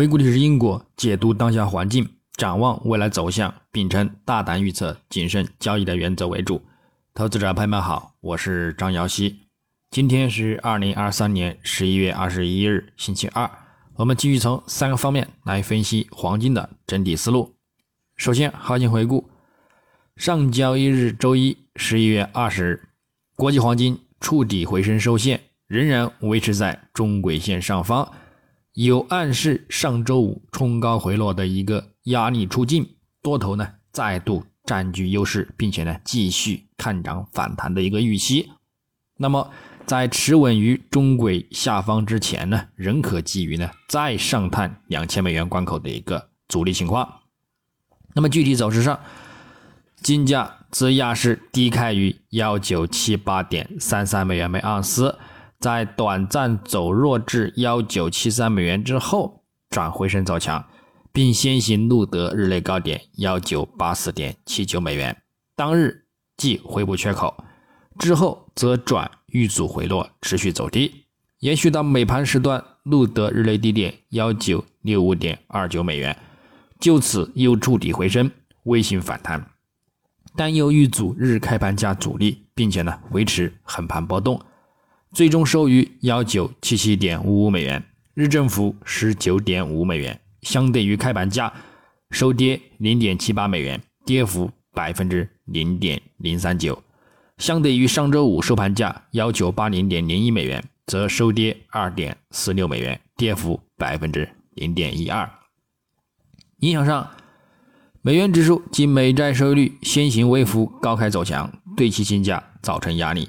回顾历史因果，解读当下环境，展望未来走向，秉承大胆预测、谨慎交易的原则为主。投资者朋友们好，我是张瑶希。今天是二零二三年十一月二十一日，星期二。我们继续从三个方面来分析黄金的整体思路。首先，行情回顾：上交易日周一，十一月二十日，国际黄金触底回升收线。仍然维持在中轨线上方，有暗示上周五冲高回落的一个压力出尽，多头呢再度占据优势，并且呢继续看涨反弹的一个预期。那么在持稳于中轨下方之前呢，仍可基于呢再上探两千美元关口的一个阻力情况。那么具体走势上，金价自亚市低开于幺九七八点三三美元每盎司。在短暂走弱至幺九七三美元之后，转回升走强，并先行录得日内高点幺九八四点七九美元，当日即回补缺口，之后则转遇阻回落，持续走低，延续到美盘时段录得日内低点幺九六五点二九美元，就此又触底回升，微型反弹，但又遇阻日开盘价阻力，并且呢维持横盘波动。最终收于幺九七七点五五美元，日振幅十九点五美元，相对于开盘价收跌零点七八美元，跌幅百分之零点零三九。相对于上周五收盘价幺九八零点零一美元，则收跌二点四六美元，跌幅百分之零点一二。影响上，美元指数及美债收益率先行微幅高开走强，对其金价造成压力。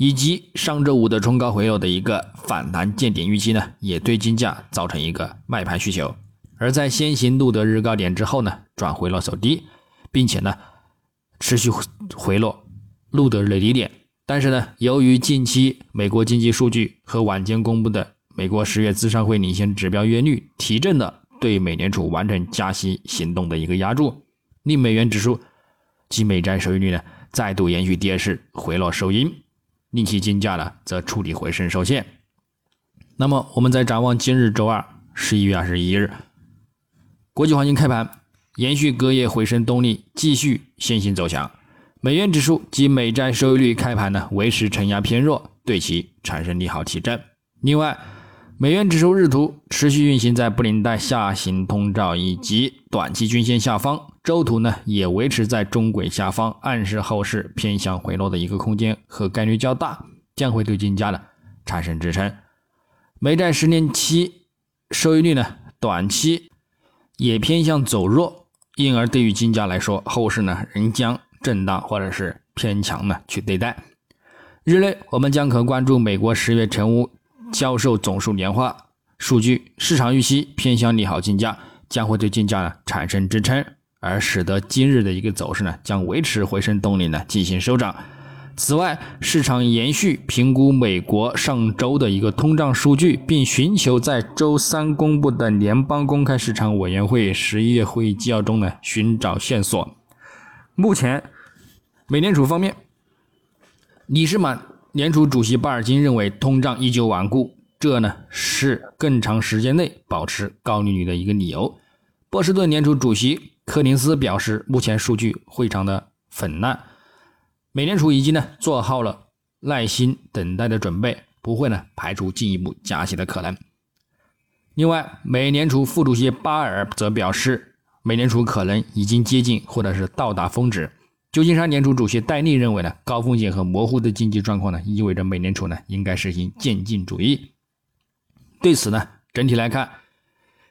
以及上周五的冲高回落的一个反弹见顶预期呢，也对金价造成一个卖盘需求。而在先行录得日高点之后呢，转回落走低，并且呢持续回落录得日低点。但是呢，由于近期美国经济数据和晚间公布的美国十月资商会领先指标月率提振了对美联储完成加息行动的一个压注，令美元指数及美债收益率呢再度延续跌势回落收阴。令其金价呢则触底回升受限。那么，我们再展望今日周二十一月二十一日，国际黄金开盘延续隔夜回升动力，继续先行走强。美元指数及美债收益率开盘呢维持承压偏弱，对其产生利好提振。另外，美元指数日图持续运行在布林带下行通道以及短期均线下方，周图呢也维持在中轨下方，暗示后市偏向回落的一个空间和概率较大，将会对金价呢产生支撑。美债十年期收益率呢短期也偏向走弱，因而对于金价来说，后市呢仍将震荡或者是偏强呢去对待。日内我们将可关注美国十月成屋。销售总数年化数据，市场预期偏向利好金价，将会对金价呢产生支撑，而使得今日的一个走势呢将维持回升动力呢进行收涨。此外，市场延续评估美国上周的一个通胀数据，并寻求在周三公布的联邦公开市场委员会十一月会议纪要中呢寻找线索。目前，美联储方面，理事满。联储主席巴尔金认为通胀依旧顽固，这呢是更长时间内保持高利率的一个理由。波士顿联储主席柯林斯表示，目前数据非常的粉烂，美联储已经呢做好了耐心等待的准备，不会呢排除进一步加息的可能。另外，美联储副主席巴尔则表示，美联储可能已经接近或者是到达峰值。旧金山联储主席戴利认为呢，高风险和模糊的经济状况呢，意味着美联储呢应该实行渐进主义。对此呢，整体来看，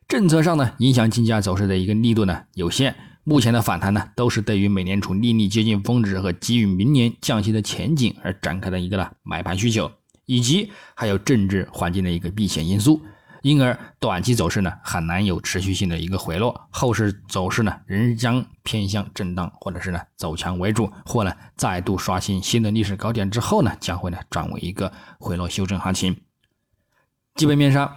政策上呢影响金价走势的一个力度呢有限。目前的反弹呢，都是对于美联储利率接近峰值和基于明年降息的前景而展开的一个呢买盘需求，以及还有政治环境的一个避险因素。因而，短期走势呢很难有持续性的一个回落，后市走势呢仍将偏向震荡或者是呢走强为主，或呢再度刷新新的历史高点之后呢，将会呢转为一个回落修正行情。基本面上，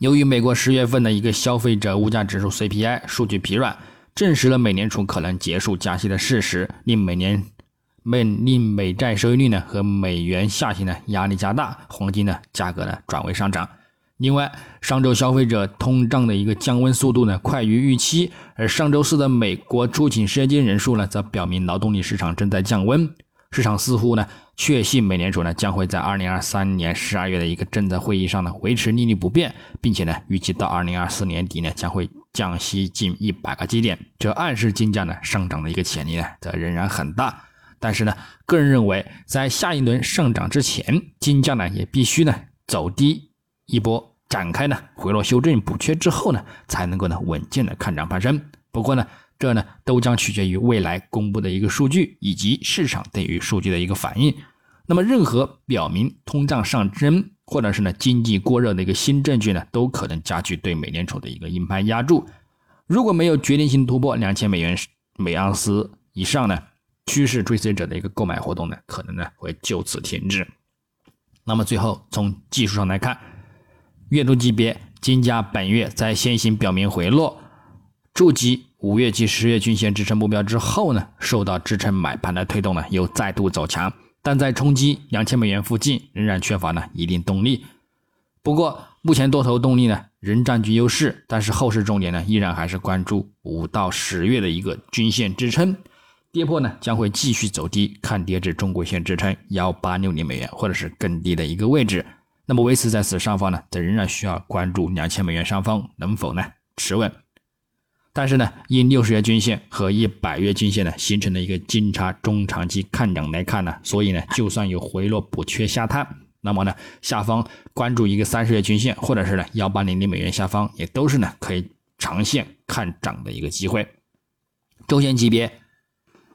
由于美国十月份的一个消费者物价指数 CPI 数据疲软，证实了美联储可能结束加息的事实，令美联美令美债收益率呢和美元下行呢压力加大，黄金呢价格呢转为上涨。另外，上周消费者通胀的一个降温速度呢快于预期，而上周四的美国出勤失业金人数呢则表明劳动力市场正在降温。市场似乎呢确信美联储呢将会在二零二三年十二月的一个政策会议上呢维持利率不变，并且呢预计到二零二四年底呢将会降息近一百个基点，这暗示金价呢上涨的一个潜力呢则仍然很大。但是呢，个人认为在下一轮上涨之前，金价呢也必须呢走低一波。展开呢回落修正补缺之后呢，才能够呢稳健的看涨攀升。不过呢，这呢都将取决于未来公布的一个数据以及市场对于数据的一个反应。那么，任何表明通胀上升或者是呢经济过热的一个新证据呢，都可能加剧对美联储的一个硬盘压注。如果没有决定性突破两千美元每盎司以上呢，趋势追随者的一个购买活动呢，可能呢会就此停止。那么最后从技术上来看。月度级别金价本月在先行表明回落，触及五月及十月均线支撑目标之后呢，受到支撑买盘的推动呢，又再度走强，但在冲击两千美元附近仍然缺乏呢一定动力。不过目前多头动力呢仍占据优势，但是后市重点呢依然还是关注五到十月的一个均线支撑，跌破呢将会继续走低，看跌至中轨线支撑幺八六零美元或者是更低的一个位置。那么维持在此上方呢，则仍然需要关注两千美元上方能否呢持稳。但是呢，因六十月均线和一百月均线呢形成了一个金叉中长期看涨来看呢，所以呢，就算有回落补缺下探，那么呢，下方关注一个三十月均线或者是呢幺八零零美元下方，也都是呢可以长线看涨的一个机会。周线级别。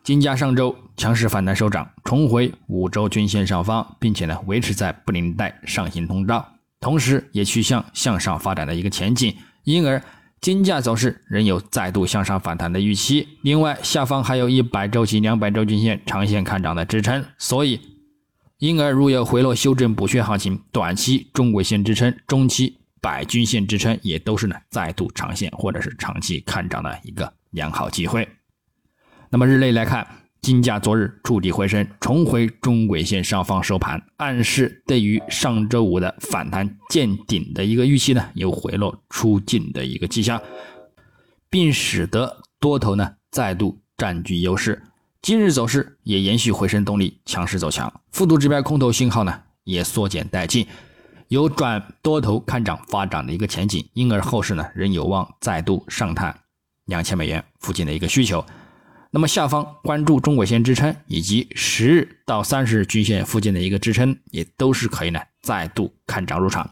金价上周强势反弹收涨，重回五周均线上方，并且呢维持在布林带上行通道，同时也趋向向上发展的一个前景，因而金价走势仍有再度向上反弹的预期。另外，下方还有一百周期两百周均线长线看涨的支撑，所以因而如有回落修正补缺行情，短期中轨线支撑、中期百均线支撑也都是呢再度长线或者是长期看涨的一个良好机会。那么日内来看，金价昨日触底回升，重回中轨线上方收盘，暗示对于上周五的反弹见顶的一个预期呢，有回落出尽的一个迹象，并使得多头呢再度占据优势。今日走势也延续回升动力，强势走强，复读指标空头信号呢也缩减殆尽，有转多头看涨发展的一个前景，因而后市呢仍有望再度上探两千美元附近的一个需求。那么下方关注中轨线支撑以及十日到三十日均线附近的一个支撑，也都是可以呢再度看涨入场。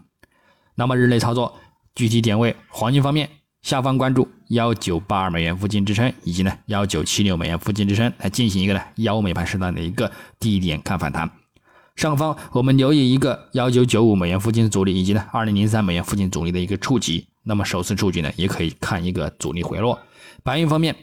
那么日内操作具体点位，黄金方面下方关注幺九八二美元附近支撑，以及呢幺九七六美元附近支撑，来进行一个呢幺美盘时段的一个低点看反弹。上方我们留意一个幺九九五美元附近阻力，以及呢二零零三美元附近阻力的一个触及。那么首次触及呢，也可以看一个阻力回落。白银方面。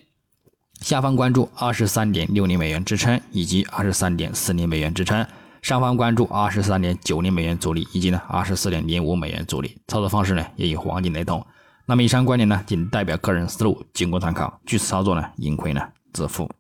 下方关注二十三点六零美元支撑以及二十三点四零美元支撑，上方关注二十三点九零美元阻力以及呢二十四点零五美元阻力。操作方式呢也与黄金雷同。那么以上观点呢仅代表个人思路，仅供参考。据此操作呢盈亏呢自负。